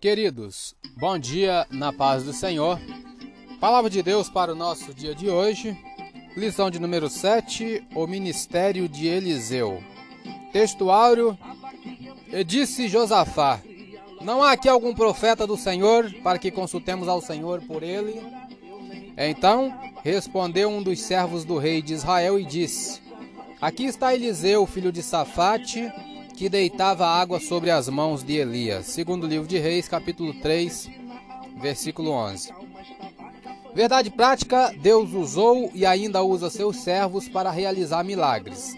Queridos, bom dia na paz do Senhor. Palavra de Deus para o nosso dia de hoje. Lição de número 7, o ministério de Eliseu. Textuário, e disse Josafá: Não há aqui algum profeta do Senhor para que consultemos ao Senhor por ele? Então respondeu um dos servos do rei de Israel e disse: Aqui está Eliseu, filho de Safate, que deitava água sobre as mãos de Elias. Segundo livro de Reis, capítulo 3, versículo 11. Verdade prática, Deus usou e ainda usa seus servos para realizar milagres.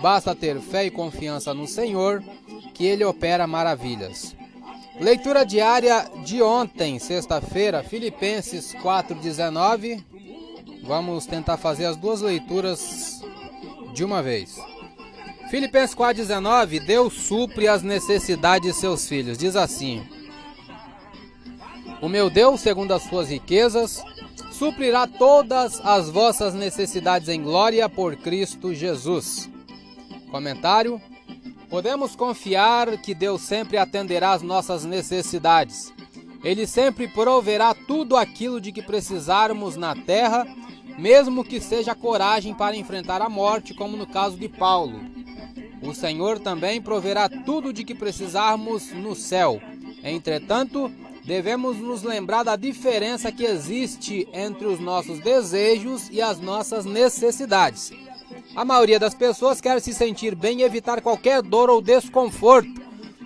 Basta ter fé e confiança no Senhor, que ele opera maravilhas. Leitura diária de ontem, sexta-feira, Filipenses 4:19. Vamos tentar fazer as duas leituras de uma vez. Filipenses 4,19, Deus supre as necessidades de seus filhos. Diz assim: O meu Deus, segundo as suas riquezas, suprirá todas as vossas necessidades em glória por Cristo Jesus. Comentário: Podemos confiar que Deus sempre atenderá às nossas necessidades. Ele sempre proverá tudo aquilo de que precisarmos na terra mesmo que seja coragem para enfrentar a morte, como no caso de Paulo. O Senhor também proverá tudo de que precisarmos no céu. Entretanto, devemos nos lembrar da diferença que existe entre os nossos desejos e as nossas necessidades. A maioria das pessoas quer se sentir bem e evitar qualquer dor ou desconforto,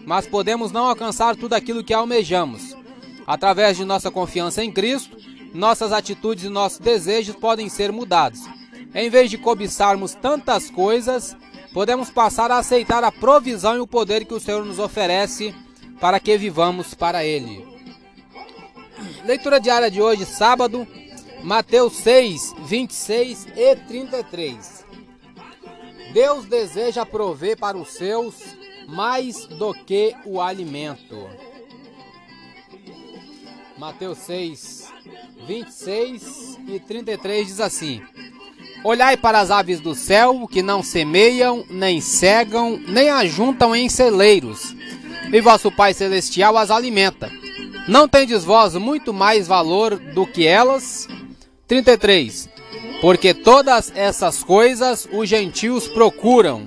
mas podemos não alcançar tudo aquilo que almejamos. Através de nossa confiança em Cristo, nossas atitudes e nossos desejos podem ser mudados. Em vez de cobiçarmos tantas coisas, podemos passar a aceitar a provisão e o poder que o Senhor nos oferece para que vivamos para Ele. Leitura diária de hoje, sábado, Mateus 6, 26 e 33. Deus deseja prover para os seus mais do que o alimento. Mateus 6, 26 e 33 diz assim: Olhai para as aves do céu, que não semeiam, nem cegam, nem ajuntam em celeiros, e vosso Pai Celestial as alimenta. Não tendes vós muito mais valor do que elas? 33. Porque todas essas coisas os gentios procuram.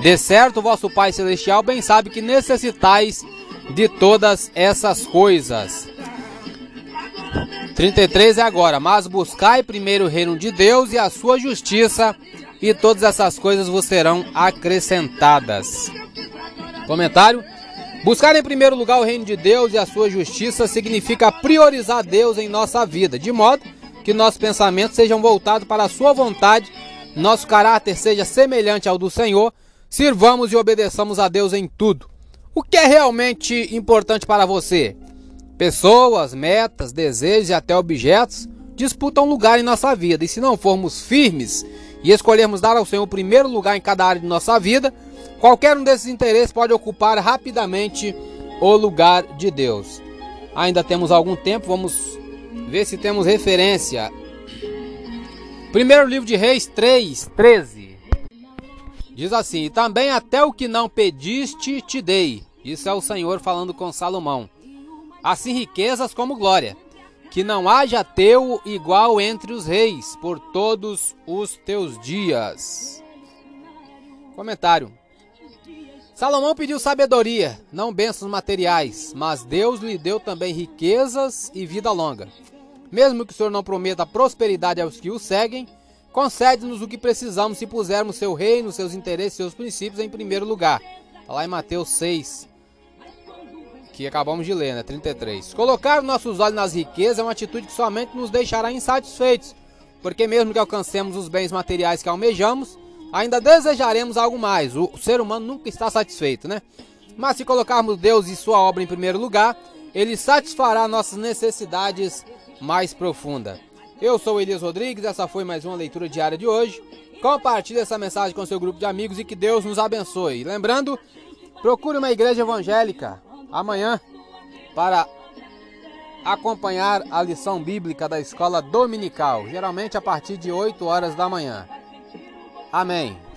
De certo, vosso Pai Celestial bem sabe que necessitais de todas essas coisas. 33 é agora, mas buscai primeiro o reino de Deus e a sua justiça, e todas essas coisas vos serão acrescentadas. Comentário: Buscar em primeiro lugar o reino de Deus e a sua justiça significa priorizar Deus em nossa vida, de modo que nossos pensamentos sejam voltados para a sua vontade, nosso caráter seja semelhante ao do Senhor, sirvamos e obedeçamos a Deus em tudo. O que é realmente importante para você? Pessoas, metas, desejos e até objetos disputam lugar em nossa vida, e se não formos firmes e escolhermos dar ao Senhor o primeiro lugar em cada área de nossa vida, qualquer um desses interesses pode ocupar rapidamente o lugar de Deus. Ainda temos algum tempo, vamos ver se temos referência. Primeiro livro de Reis 3, 13. Diz assim: Também até o que não pediste te dei. Isso é o Senhor falando com Salomão assim riquezas como glória. Que não haja teu igual entre os reis por todos os teus dias. Comentário. Salomão pediu sabedoria, não bênçãos materiais, mas Deus lhe deu também riquezas e vida longa. Mesmo que o Senhor não prometa prosperidade aos que o seguem, concede-nos o que precisamos se pusermos seu reino, seus interesses, seus princípios em primeiro lugar. Está lá em Mateus 6, que acabamos de ler, né? 33. Colocar nossos olhos nas riquezas é uma atitude que somente nos deixará insatisfeitos, porque mesmo que alcancemos os bens materiais que almejamos, ainda desejaremos algo mais. O ser humano nunca está satisfeito, né? Mas se colocarmos Deus e sua obra em primeiro lugar, ele satisfará nossas necessidades mais profundas. Eu sou Elias Rodrigues, essa foi mais uma leitura diária de hoje. Compartilhe essa mensagem com seu grupo de amigos e que Deus nos abençoe. Lembrando, procure uma igreja evangélica amanhã para acompanhar a lição bíblica da escola dominical, geralmente a partir de 8 horas da manhã. Amém.